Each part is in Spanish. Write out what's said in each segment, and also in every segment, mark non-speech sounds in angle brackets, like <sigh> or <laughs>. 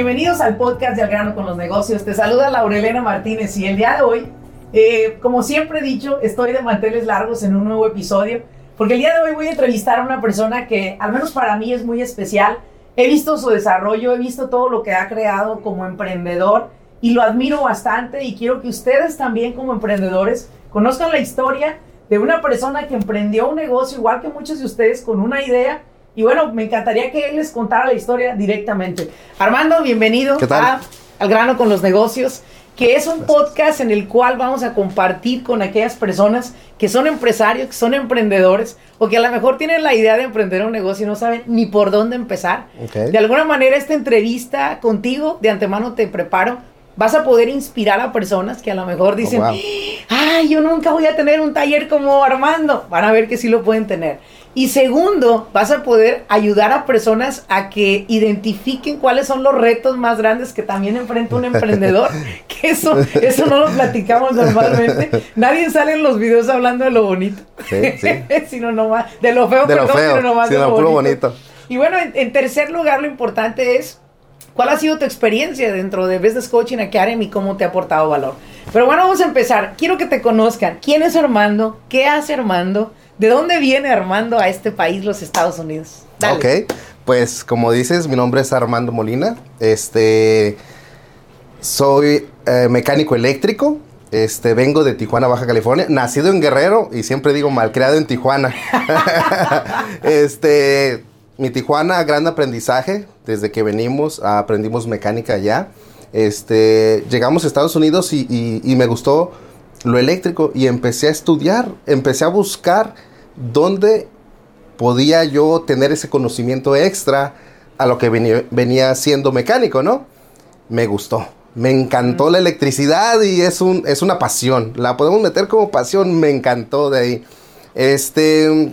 Bienvenidos al podcast de Al grano con los negocios. Te saluda Laurelena Martínez y el día de hoy, eh, como siempre he dicho, estoy de manteles largos en un nuevo episodio porque el día de hoy voy a entrevistar a una persona que al menos para mí es muy especial. He visto su desarrollo, he visto todo lo que ha creado como emprendedor y lo admiro bastante y quiero que ustedes también como emprendedores conozcan la historia de una persona que emprendió un negocio igual que muchos de ustedes con una idea y bueno, me encantaría que él les contara la historia directamente. Armando, bienvenido a Al grano con los negocios, que es un podcast en el cual vamos a compartir con aquellas personas que son empresarios, que son emprendedores o que a lo mejor tienen la idea de emprender un negocio y no saben ni por dónde empezar. De alguna manera esta entrevista contigo de antemano te preparo vas a poder inspirar a personas que a lo mejor dicen, oh, ay, yo nunca voy a tener un taller como Armando. Van a ver que sí lo pueden tener. Y segundo, vas a poder ayudar a personas a que identifiquen cuáles son los retos más grandes que también enfrenta un emprendedor. <laughs> que eso, eso no lo platicamos normalmente. Nadie sale en los videos hablando de lo bonito. Sí, sí. <laughs> sino nomás, de lo feo, de lo feo, sino nomás de lo, bonito. bonito. Y bueno, en tercer lugar, lo importante es ¿Cuál ha sido tu experiencia dentro de Business Coaching Academy y cómo te ha aportado valor? Pero bueno, vamos a empezar. Quiero que te conozcan. ¿Quién es Armando? ¿Qué hace Armando? ¿De dónde viene Armando a este país, los Estados Unidos? Ok, pues como dices, mi nombre es Armando Molina. Este, soy eh, mecánico eléctrico. Este, vengo de Tijuana, Baja California, nacido en Guerrero y siempre digo malcriado en Tijuana. <laughs> este, mi Tijuana, gran aprendizaje. Desde que venimos, aprendimos mecánica allá. Este, llegamos a Estados Unidos y, me gustó lo eléctrico y empecé a estudiar, empecé a buscar dónde podía yo tener ese conocimiento extra a lo que venía, venía siendo mecánico, ¿no? Me gustó. Me encantó la electricidad y es, un, es una pasión. La podemos meter como pasión. Me encantó de ahí. Este,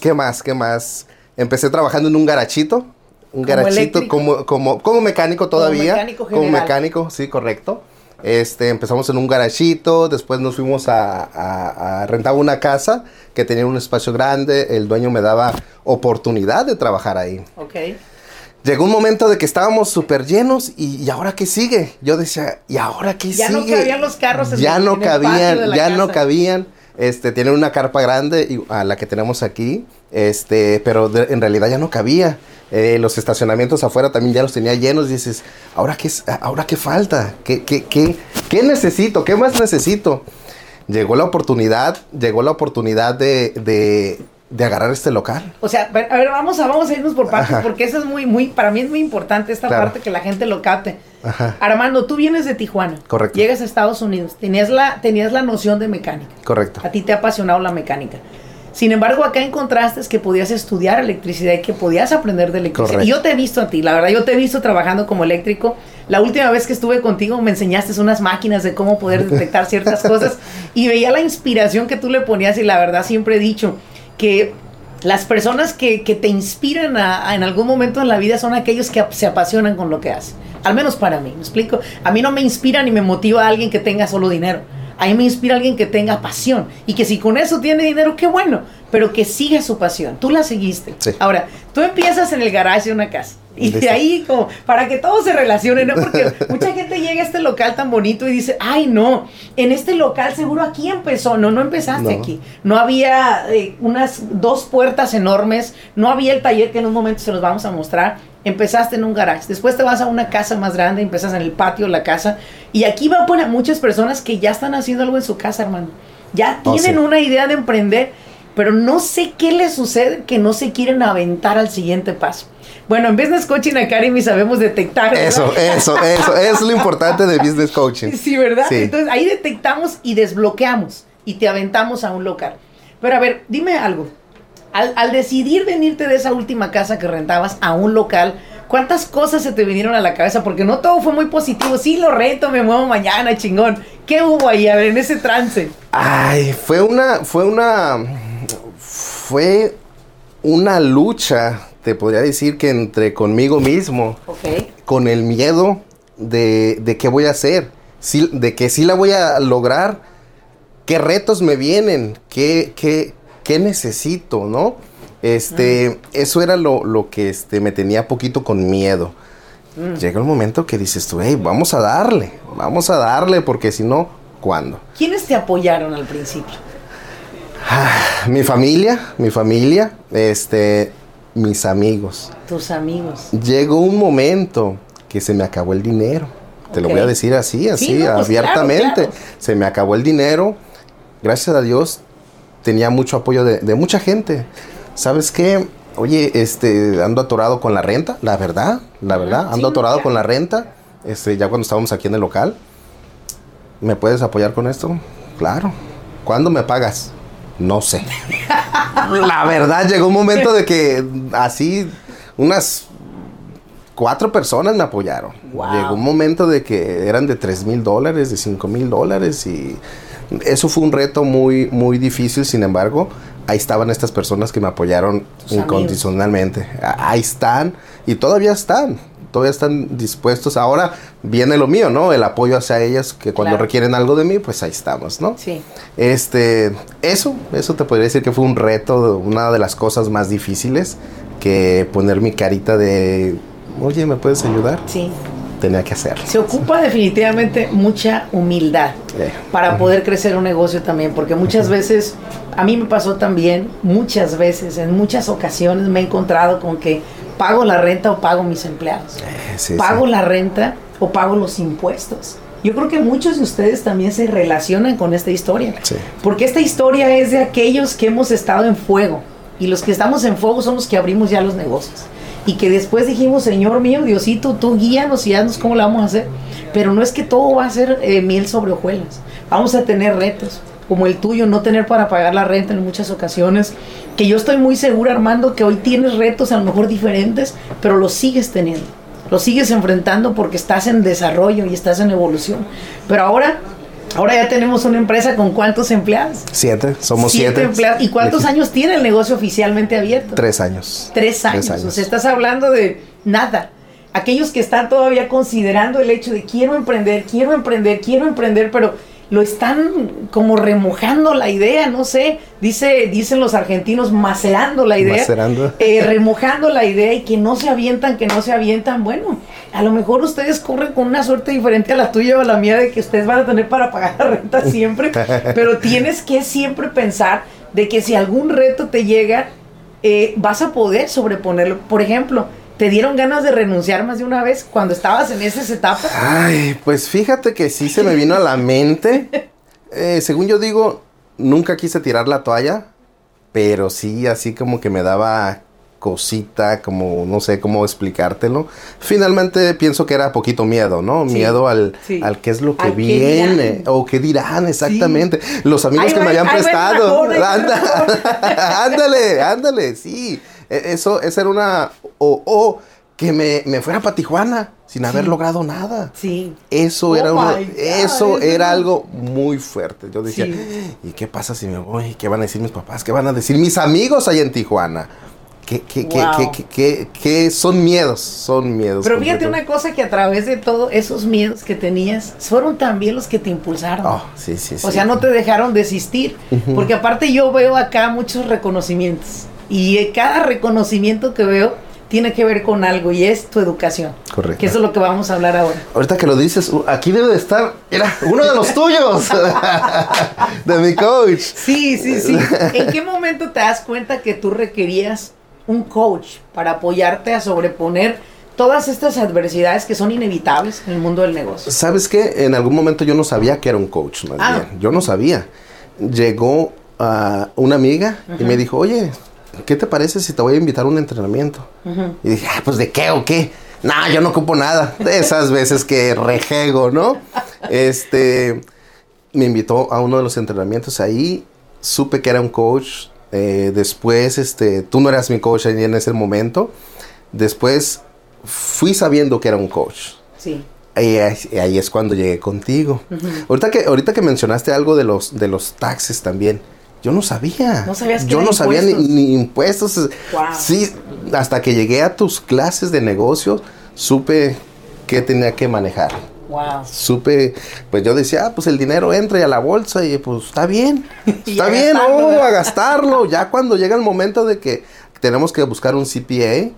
¿qué más? ¿Qué más? Empecé trabajando en un garachito. Un garachito como, como, como mecánico todavía. Como mecánico, general. como mecánico, sí, correcto. Este, empezamos en un garachito, después nos fuimos a, rentar una casa que tenía un espacio grande, el dueño me daba oportunidad de trabajar ahí. Ok. Llegó un momento de que estábamos súper llenos y, ahora qué sigue? Yo decía, ¿y ahora qué ya sigue? Ya no cabían los carros en Ya no cabían, ya no cabían. Este, tienen una carpa grande a la que tenemos aquí, este, pero en realidad ya no cabía. Eh, los estacionamientos afuera también ya los tenía llenos. Y dices, ¿ahora qué, ahora qué falta? ¿Qué, qué, qué, qué necesito? ¿Qué más necesito? Llegó la oportunidad, llegó la oportunidad de, de, de agarrar este local. O sea, a ver, vamos a, vamos a irnos por partes, porque eso es muy, muy, para mí es muy importante esta parte que la gente lo capte. Ajá. Armando, tú vienes de Tijuana. Correcto. Llegas a Estados Unidos, tenías la, tenías la noción de mecánica. Correcto. A ti te ha apasionado la mecánica. Sin embargo, acá encontraste que podías estudiar electricidad y que podías aprender de electricidad. Correcto. Y yo te he visto a ti, la verdad, yo te he visto trabajando como eléctrico. La última vez que estuve contigo me enseñaste unas máquinas de cómo poder detectar ciertas cosas <laughs> y veía la inspiración que tú le ponías y la verdad siempre he dicho que las personas que, que te inspiran a, en algún momento en la vida son aquellos que se apasionan con lo que hacen. Al menos para mí, ¿me explico? A mí no me inspira ni me motiva a alguien que tenga solo dinero. A mí me inspira alguien que tenga pasión. Y que si con eso tiene dinero, qué bueno. Pero que siga su pasión. Tú la seguiste. Ahora, tú empiezas en el garaje de una casa. Y de ahí, como, para que todo se relacione, ¿no? Porque mucha gente llega a este local tan bonito y dice, ay, no, en este local seguro aquí empezó. No, no empezaste aquí. No había eh, unas dos puertas enormes, no había el taller que en un momento se los vamos a mostrar. Empezaste en un garage, después te vas a una casa más grande, empiezas en el patio la casa. Y aquí va a poner muchas personas que ya están haciendo algo en su casa, hermano. Ya oh, tienen una idea de emprender, pero no sé qué les sucede que no se quieren aventar al siguiente paso. Bueno, en Business Coaching Academy sabemos detectar. Eso, eso, eso, es lo importante de Business Coaching. Sí, ¿verdad? Entonces ahí detectamos y desbloqueamos y te aventamos a un local. Pero a ver, dime algo. Al, al decidir venirte de esa última casa que rentabas a un local, ¿cuántas cosas se te vinieron a la cabeza? Porque no todo fue muy positivo. Sí, lo rento, me muevo mañana, chingón. ¿Qué hubo ahí a ver, en ese trance? Ay, fue una, fue una, fue una lucha, te podría decir que entre conmigo mismo, Ok. con el miedo de, de qué voy a hacer, sí- de que sí la voy a lograr, qué retos me vienen, qué, qué, qué necesito, ¿no? Este, eso era lo, lo que este, me tenía poquito con miedo. Llega el momento que dices tú, hey, vamos a darle, vamos a darle, porque si no, ¿cuándo? ¿Quiénes te apoyaron al principio? Mi familia, mi familia, este, mis amigos. Tus amigos. Llegó un momento que se me acabó el dinero. Te lo voy a decir así, así, no, pues, abiertamente. claro, claro. Se me acabó el dinero. Gracias a Dios tenía mucho apoyo de, de mucha gente. ¿Sabes qué? Oye, este, ando atorado con la renta, la verdad, la verdad, sí, ando atorado ya. con la renta. Este, ya cuando estábamos aquí en el local, ¿me puedes apoyar con esto? Claro. ¿Cuándo me pagas? No sé. <laughs> la verdad, llegó un momento de que así unas cuatro personas me apoyaron. Wow. Llegó un momento de que eran de tres mil dólares, de cinco mil dólares y eso fue un reto muy, muy difícil. Sin embargo, ahí estaban estas personas que me apoyaron Tus incondicionalmente. Ahí están y todavía están. Todavía están dispuestos. Ahora viene lo mío, ¿no? El apoyo hacia ellas, que cuando Claro. requieren algo de mí, pues ahí estamos, ¿no? Sí. Este, eso, eso te podría decir que fue un reto, una de las cosas más difíciles que poner mi carita de, oye, ¿me puedes ayudar? Sí. Tenía que hacerlo. Se ocupa definitivamente mucha humildad Eh, para poder crecer un negocio también, porque muchas veces, a mí me pasó también, muchas veces, en muchas ocasiones me he encontrado con que pago la renta o pago mis empleados. eh, sí, pago sí. la renta o pago los impuestos. Yo creo que muchos de ustedes también se relacionan con esta historia. Sí. Porque esta historia es de aquellos que hemos estado en fuego. Y los que estamos en fuego son los que abrimos ya los negocios. Y que después dijimos, Señor mío, Diosito, tú guíanos y haznos cómo la vamos a hacer. Pero no es que todo va a ser eh, miel sobre hojuelas. Vamos a tener retos, como el tuyo, no tener para pagar la renta en muchas ocasiones. Que yo estoy muy segura, Armando, que hoy tienes retos a lo mejor diferentes, pero los sigues teniendo. Los sigues enfrentando porque estás en desarrollo y estás en evolución. Pero ahora, ahora ya tenemos una empresa con cuántos empleados. Siete, somos siete. empleados. ¿Y cuántos años tiene el negocio oficialmente abierto? Tres años. Tres años. O sea, estás hablando de nada. Aquellos que están todavía considerando el hecho de quiero emprender, quiero emprender, quiero emprender, pero lo están como remojando la idea, no sé, dice, dicen los argentinos, macerando la idea, Macerando. <laughs> eh, remojando la idea y que no se avientan, que no se avientan. Bueno, a lo mejor ustedes corren con una suerte diferente a la tuya o a la mía de que ustedes van a tener para pagar la renta <laughs> siempre, pero tienes que siempre pensar de que si algún reto te llega, eh, vas a poder sobreponerlo. Por ejemplo, ¿te dieron ganas de renunciar más de una vez cuando estabas en esas etapas? Ay, pues fíjate que sí se me vino a la mente. Eh, según yo digo, nunca quise tirar la toalla, pero sí, así como que me daba cosita, como no sé cómo explicártelo. Finalmente pienso que era poquito miedo, ¿no? Sí, miedo al, sí. al qué es lo que viene dirán. o qué dirán exactamente. Los amigos que me habían prestado. Anda- ándale, ándale, sí. E- Eso, esa era una... O, o que me, me fuera para Tijuana sin haber logrado nada. Sí. Eso Oh era uno- my God, eso era algo muy fuerte. Yo decía, Sí. ¿y qué pasa si me voy? ¿Qué van a decir mis papás? ¿Qué van a decir mis amigos allá en Tijuana? ¿Qué, qué, qué, Wow. qué, qué, qué- qué son miedos? Son miedos. Pero fíjate una cosa que a través de todos esos miedos que tenías, fueron también los que te impulsaron. Oh, sí, sí, sí. O sea, no te dejaron desistir. Porque aparte yo veo acá muchos reconocimientos. Y cada reconocimiento que veo tiene que ver con algo y es tu educación. Correcto. Que eso es lo que vamos a hablar ahora. Ahorita que lo dices, uh, aquí debe de estar, era uno de los tuyos, <laughs> de mi coach. Sí, sí, sí. ¿En qué momento te das cuenta que tú requerías un coach para apoyarte a sobreponer todas estas adversidades que son inevitables en el mundo del negocio? ¿Sabes qué? En algún momento yo no sabía que era un coach, más Ah. bien. Yo no sabía. Llegó ah, una amiga y me dijo, oye, ¿qué te parece si te voy a invitar a un entrenamiento? Y dije, ah, pues ¿de qué o qué? No, yo no ocupo nada. De esas veces que rejego, ¿no? Este, me invitó a uno de los entrenamientos ahí supe que era un coach. Eh, después, este, tú no eras mi coach ahí en ese momento. Después fui sabiendo que era un coach. Sí. Y ahí, es cuando llegué contigo. ahorita, que, ahorita que mencionaste algo de los, de los taxes también. Yo no sabía. No sabías Yo no sabía ni, impuestos. Sí, hasta que llegué a tus clases de negocios, supe que tenía que manejar. Wow. Supe, pues yo decía, ah, pues el dinero entra y a la bolsa y pues está bien. <laughs> está bien, oh, a gastarlo. ya cuando llega el momento de que tenemos que buscar un CPA,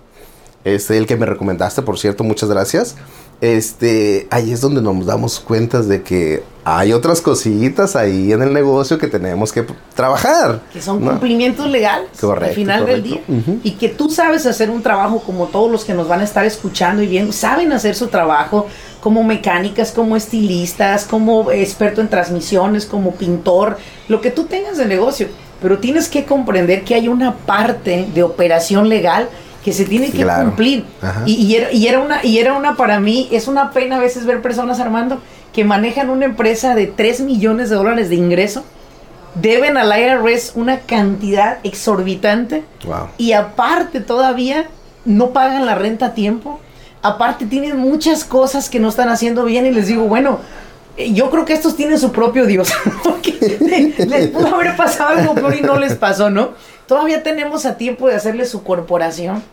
este, el que me recomendaste, por cierto, muchas gracias este, ahí es donde nos damos cuenta de que hay otras cosillitas ahí en el negocio que tenemos que trabajar. Que son cumplimientos legales al final del día. Y que tú sabes hacer un trabajo como todos los que nos van a estar escuchando y viendo, saben hacer su trabajo como mecánicas, como estilistas, como experto en transmisiones, como pintor, lo que tú tengas de negocio. Pero tienes que comprender que hay una parte de operación legal que se tiene que cumplir. Y, era, una, y era una, para mí, es una pena a veces ver personas, Armando, que manejan una empresa de 3 millones de dólares de ingreso, deben al IRS una cantidad exorbitante y aparte todavía no pagan la renta a tiempo. Aparte tienen muchas cosas que no están haciendo bien y les digo, bueno, eh, yo creo que estos tienen su propio Dios. <laughs> les pudo haber pasado algo peor y no les pasó, ¿no? Todavía tenemos a tiempo de hacerles su corporación,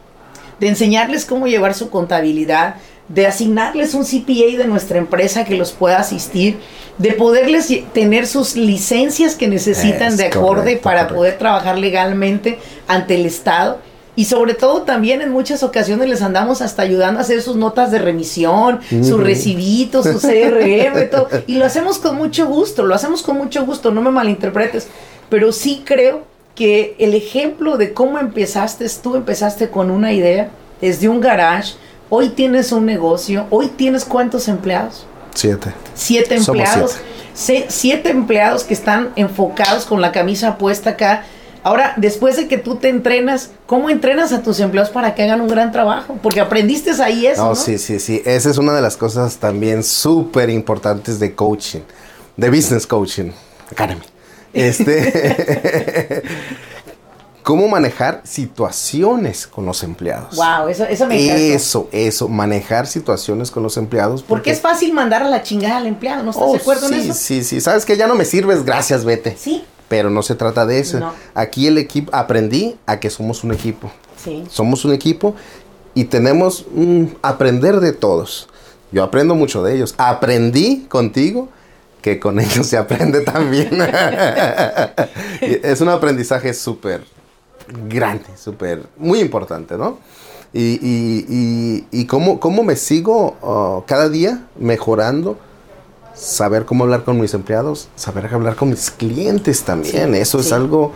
de enseñarles cómo llevar su contabilidad, de asignarles un CPA de nuestra empresa que los pueda asistir, de poderles tener sus licencias que necesitan de acorde para poder trabajar legalmente ante el Estado. Y sobre todo también en muchas ocasiones les andamos hasta ayudando a hacer sus notas de remisión, sus recibitos, su CRM, todo. Y lo hacemos con mucho gusto, lo hacemos con mucho gusto, no me malinterpretes. Pero sí creo que el ejemplo de cómo empezaste, tú empezaste con una idea desde un garage, hoy tienes un negocio, hoy tienes cuántos empleados? Siete. Siete empleados. Siete. empleados que están enfocados con la camisa puesta acá. Ahora, después de que tú te entrenas, ¿cómo entrenas a tus empleados para que hagan un gran trabajo? Porque aprendiste ahí eso. No, sí, sí, sí. Esa es una de las cosas también súper importantes de coaching, de business coaching academy. Este. <laughs> cómo manejar situaciones con los empleados. Wow, eso, eso me Eso, eso, manejar situaciones con los empleados. Porque, es fácil mandar a la chingada al empleado, ¿no estás de oh, acuerdo en eso? Sí, sí, sabes que ya no me sirves, gracias, vete. Sí. Pero no se trata de eso. Aquí el equipo, aprendí a que somos un equipo. Sí. Somos un equipo y tenemos un aprender de todos. Yo aprendo mucho de ellos. Aprendí contigo que con ellos se aprende también. <laughs> es un aprendizaje súper grande, súper, muy importante, ¿no? Y, y, y, cómo, cómo, me sigo uh, cada día mejorando, saber cómo hablar con mis empleados, saber hablar con mis clientes también. Eso es algo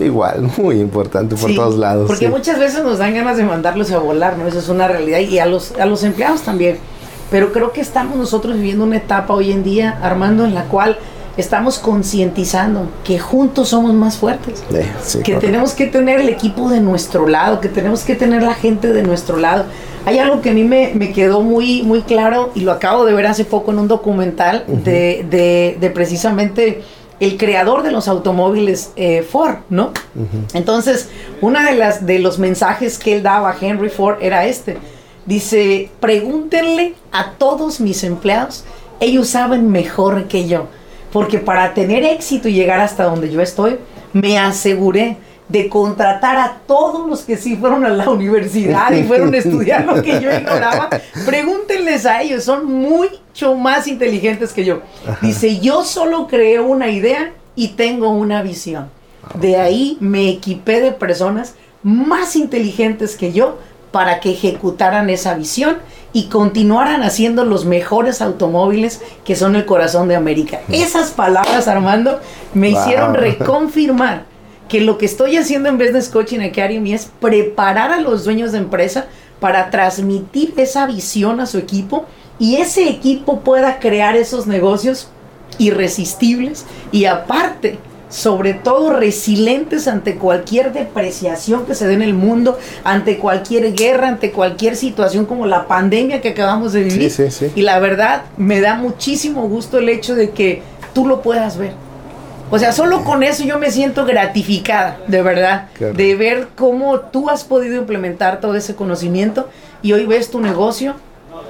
igual, muy importante por todos lados. Porque muchas veces nos dan ganas de mandarlos a volar, ¿no? Eso es una realidad. Y a los, a los empleados también pero creo que estamos nosotros viviendo una etapa hoy en día, Armando, en la cual estamos concientizando que juntos somos más fuertes. que tenemos que tener el equipo de nuestro lado, que tenemos que tener la gente de nuestro lado. Hay algo que a mí me, quedó muy, muy claro y lo acabo de ver hace poco en un documental de, precisamente el creador de los automóviles eh, Ford, ¿no? Entonces, una de las de los mensajes que él daba a Henry Ford era este Dice, pregúntenle a todos mis empleados, ellos saben mejor que yo, porque para tener éxito y llegar hasta donde yo estoy, me aseguré de contratar a todos los que sí fueron a la universidad y fueron a estudiar lo que yo ignoraba. Pregúntenles a ellos, son mucho más inteligentes que yo. Dice, yo solo creé una idea y tengo una visión. De ahí me equipé de personas más inteligentes que yo para que ejecutaran esa visión y continuaran haciendo los mejores automóviles que son el corazón de América. Esas palabras, Armando, me hicieron <laughs> reconfirmar que lo que estoy haciendo en Business Coaching Academy es preparar a los dueños de empresa para transmitir esa visión a su equipo y ese equipo pueda crear esos negocios irresistibles y aparte sobre todo resilientes ante cualquier depreciación que se dé en el mundo, ante cualquier guerra, ante cualquier situación como la pandemia que acabamos de vivir. Y la verdad, me da muchísimo gusto el hecho de que tú lo puedas ver. O sea, solo con eso yo me siento gratificada, de verdad, Claro. de ver cómo tú has podido implementar todo ese conocimiento y hoy ves tu negocio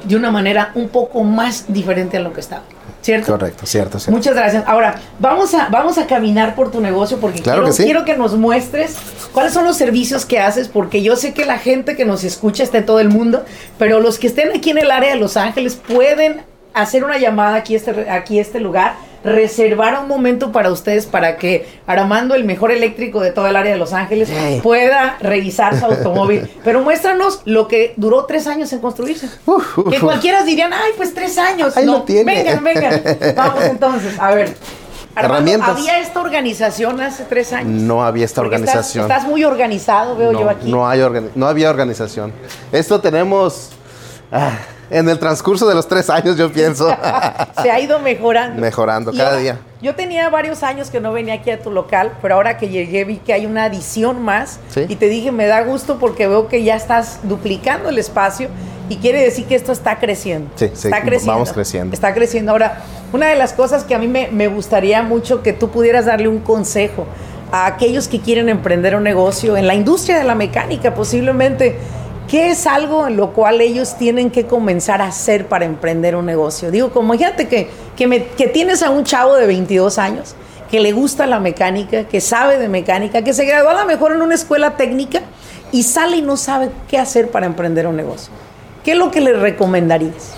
de una manera un poco más diferente a lo que estaba. ¿Cierto? Correcto, cierto, cierto. Muchas gracias. Ahora, vamos a, vamos a caminar por tu negocio porque Claro quiero, que sí. quiero que nos muestres cuáles son los servicios que haces, porque yo sé que la gente que nos escucha está en todo el mundo, pero los que estén aquí en el área de Los Ángeles pueden hacer una llamada aquí a este, aquí a este lugar, reservar un momento para ustedes para que Armando, el mejor eléctrico de todo el área de Los Ángeles, pueda revisar su <laughs> automóvil. Pero muéstranos lo que duró tres años en construirse. <laughs> Uf, uf, Que cualquiera dirían, ay, pues tres años. Ahí no, lo tiene. vengan, vengan. <laughs> Vamos entonces, a ver. Armando, Herramientas. ¿Había esta organización hace tres años? No había esta Porque organización. Estás, muy organizado, veo yo aquí. no hay no había organización. Esto tenemos ah, en el transcurso de los tres años, yo pienso. <laughs> Se ha ido mejorando. Mejorando Y cada ahora, día. Yo tenía varios años que no venía aquí a tu local, pero ahora que llegué vi que hay una adición más. Sí. Y te dije, me da gusto porque veo que ya estás duplicando el espacio y quiere decir que esto está creciendo. Sí, sí, está creciendo. vamos creciendo. Está creciendo. Ahora, una de las cosas que a mí me, me gustaría mucho que tú pudieras darle un consejo a aquellos que quieren emprender un negocio en la industria de la mecánica, posiblemente. ¿Qué es algo en lo cual ellos tienen que comenzar a hacer para emprender un negocio? Digo, como fíjate que, que, me- que tienes a un chavo de 22 años que le gusta la mecánica, que sabe de mecánica, que se graduó a lo mejor en una escuela técnica y sale y no sabe qué hacer para emprender un negocio. ¿Qué es lo que le recomendarías?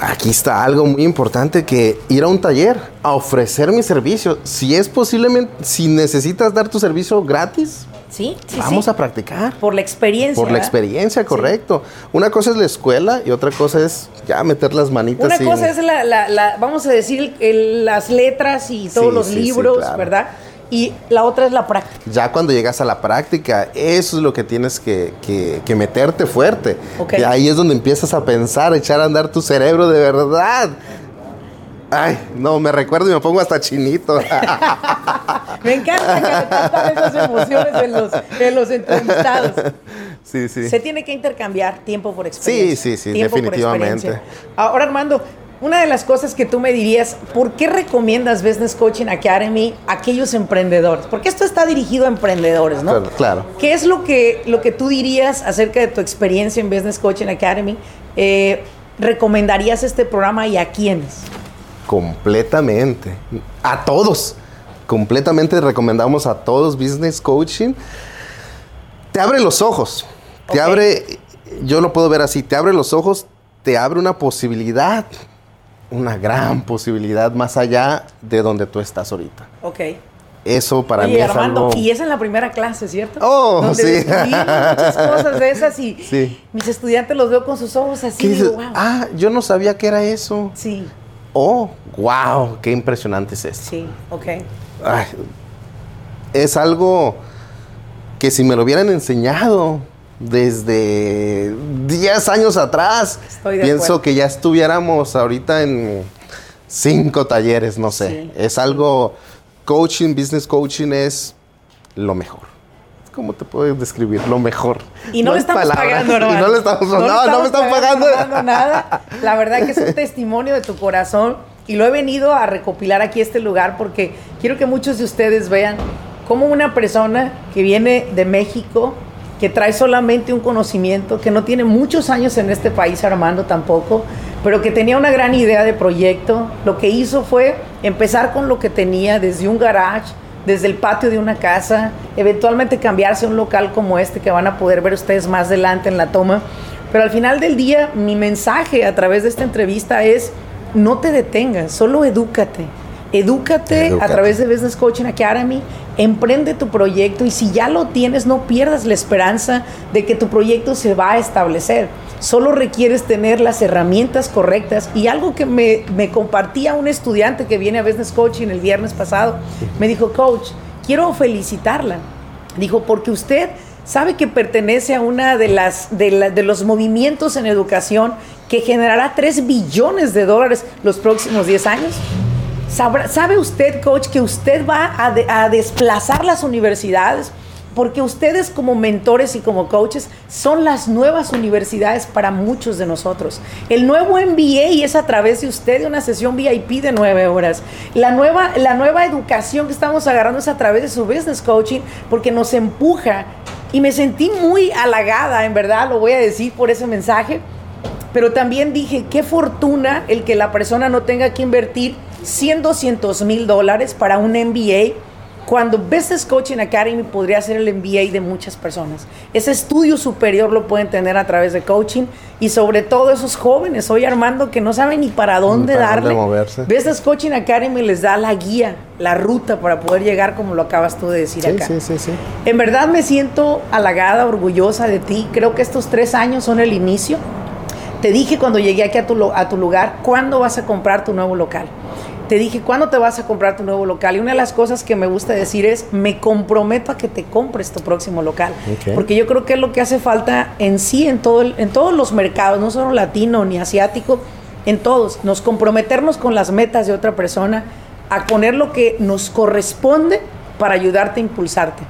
Aquí está algo muy importante que ir a un taller a ofrecer mi servicio. Si es posiblemente, si necesitas dar tu servicio gratis, ¿Sí? sí vamos sí. a practicar. Por la experiencia. Por la experiencia, correcto. Una cosa es la escuela y otra cosa es ya meter las manitas. Una cosa es la, la- la- vamos a decir, el- las letras y todos los libros, claro. ¿verdad? Y la otra es la práctica. Ya cuando llegas a la práctica, eso es lo que tienes que, que- que meterte fuerte. Y ahí es donde empiezas a pensar, a echar a andar tu cerebro de verdad. Ay, no, me recuerdo y me pongo hasta chinito. <laughs> Me encanta que captan esas emociones en los, en los entrevistados. sí, sí. Se tiene que intercambiar tiempo por experiencia. Sí, sí, sí, definitivamente. Ahora, Armando, una de las cosas que tú me dirías, ¿por qué recomiendas Business Coaching Academy a aquellos emprendedores? Porque esto está dirigido a emprendedores, ¿no? Claro, claro. ¿Qué es lo que, lo que tú dirías acerca de tu experiencia en Business Coaching Academy? Eh, ¿Recomendarías este programa y a quiénes? Completamente. A todos. Completamente recomendamos a todos Business Coaching. Te abre los ojos. Te abre, yo lo puedo ver así, te abre los ojos, te abre una posibilidad, una gran posibilidad más allá de donde tú estás ahorita. Ok. Eso para mí Oye, es Armando, algo... y es en la primera clase, ¿cierto? Oh, Donde sí. muchas cosas de esas y Sí. mis estudiantes los veo con sus ojos así. Wow. Ah, yo no sabía que era eso. Sí, Oh, wow, qué impresionante es esto. sí, ok. Ay, es algo que si me lo hubieran enseñado desde 10 años atrás, Estoy de pienso acuerdo. que ya estuviéramos ahorita en cinco talleres, no sé. Sí. Es algo, coaching, business coaching es lo mejor. ¿Cómo te puedo describir? Lo mejor. Y no, le hay estamos palabras. pagando, Y hermano. no le estamos, no, le no me estamos están pagando. nada. La verdad que es un <laughs> testimonio de tu corazón y lo he venido a recopilar aquí este lugar porque quiero que muchos de ustedes vean cómo una persona que viene de México, que trae solamente un conocimiento, que no tiene muchos años en este país, Armando tampoco, pero que tenía una gran idea de proyecto, lo que hizo fue empezar con lo que tenía desde un garage, desde el patio de una casa, eventualmente cambiarse a un local como este que van a poder ver ustedes más adelante en la toma. Pero al final del día, mi mensaje a través de esta entrevista es, no te detengas, solo edúcate. Edúcate, Edúcate. a través de Business Coaching Academy, emprende tu proyecto y si ya lo tienes, no pierdas la esperanza de que tu proyecto se va a establecer. Solo requieres tener las herramientas correctas y algo que me, me compartía un estudiante que viene a Business Coaching el viernes pasado, me dijo, coach, quiero felicitarla. Dijo, porque usted sabe que pertenece a una de de, de los movimientos en educación que generará 3 billones de dólares los próximos 10 años. ¿Sabe usted, coach, que usted va a desplazar las universidades? Porque ustedes como mentores y como coaches son las nuevas universidades para muchos de nosotros. El nuevo MBA es a través de usted de una sesión VIP de nueve horas. La nueva, la nueva educación que estamos agarrando es a través de su business coaching porque nos empuja y me sentí muy halagada, en verdad, lo voy a decir por ese mensaje. Pero también dije, qué fortuna el que la persona no tenga que invertir 100, 200 mil dólares para un MBA cuando Business Coaching Academy podría ser el MBA de muchas personas. Ese estudio superior lo pueden tener a través de coaching y sobre todo esos jóvenes, hoy Armando, que no saben ni para dónde darle. Business Coaching Academy les da la guía, la ruta para poder llegar como lo acabas tú de decir acá. Sí, sí, sí. En verdad me siento halagada, orgullosa de ti. Creo que estos tres años son el inicio. Te dije cuando llegué aquí a tu, a tu lugar, ¿cuándo vas a comprar tu nuevo local? Te dije, ¿cuándo te vas a comprar tu nuevo local? Y una de las cosas que me gusta decir es, me comprometo a que te compres tu próximo local. Porque yo creo que es lo que hace falta en sí, en, todo en todos los mercados, no solo latino ni asiático, en todos. Nos comprometernos con las metas de otra persona, a poner lo que nos corresponde para ayudarte a impulsarte.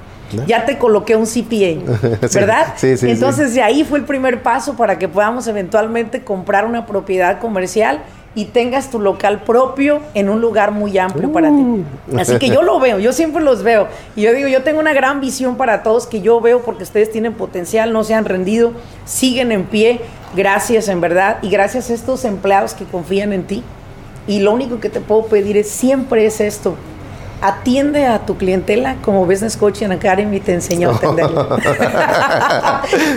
Ya te coloqué un CPA, <laughs> ¿verdad? Sí, sí, Entonces de ahí fue el primer paso para que podamos eventualmente comprar una propiedad comercial y tengas tu local propio en un lugar muy amplio para ti. Uh. Así que yo lo veo, yo siempre los veo. Y yo digo, yo tengo una gran visión para todos que yo veo porque ustedes tienen potencial, no se han rendido, siguen en pie. Gracias, en verdad. Y gracias a estos empleados que confían en ti. Y lo único que te puedo pedir es siempre es esto atiende a tu clientela como Business Coaching Academy te enseñó a atenderlo. <laughs>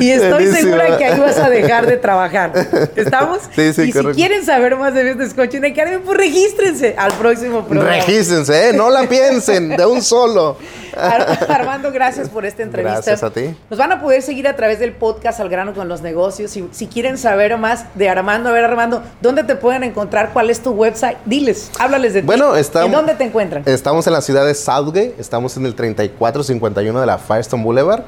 y estoy segura que ahí vas a dejar de trabajar. ¿Estamos? Sí, sí, y si quieren saber más de Business Coaching Academy, pues regístrense al próximo programa. Regístrense, ¿eh? no la piensen, de un solo. <laughs> Armando, gracias por esta entrevista. Gracias a ti. Nos van a poder seguir a través del podcast Al grano con los negocios. Si, si quieren saber más de Armando, a ver Armando, ¿dónde te pueden encontrar? ¿Cuál es tu website? Diles, háblales de bueno, ti. Estamos, ¿En dónde te encuentran? Estamos en la ciudad de Southgate, estamos en el 3451 de la Firestone Boulevard.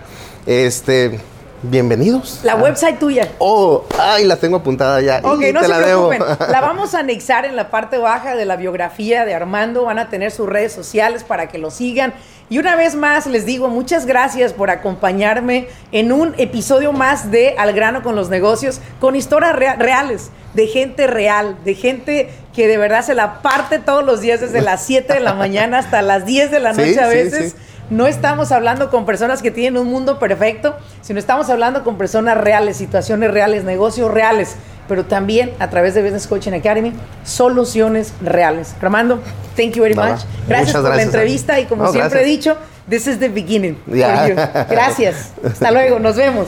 Este, bienvenidos. La website tuya. Oh, ay, la tengo apuntada ya. Ok, no se la preocupen. <laughs> La vamos a anexar en la parte baja de la biografía de Armando. Van a tener sus redes sociales para que lo sigan. Y una vez más les digo muchas gracias por acompañarme en un episodio más de Al grano con los negocios, con historias reales, de gente real, de gente que de verdad se la parte todos los días desde las 7 de la mañana hasta las 10 de la noche a veces. No estamos hablando con personas que tienen un mundo perfecto, sino estamos hablando con personas reales, situaciones reales, negocios reales pero también a través de Business Coaching Academy, soluciones reales. Ramando, thank you very much. Gracias por la entrevista y como siempre he dicho, this is the beginning. Gracias. <laughs> Hasta luego, nos vemos.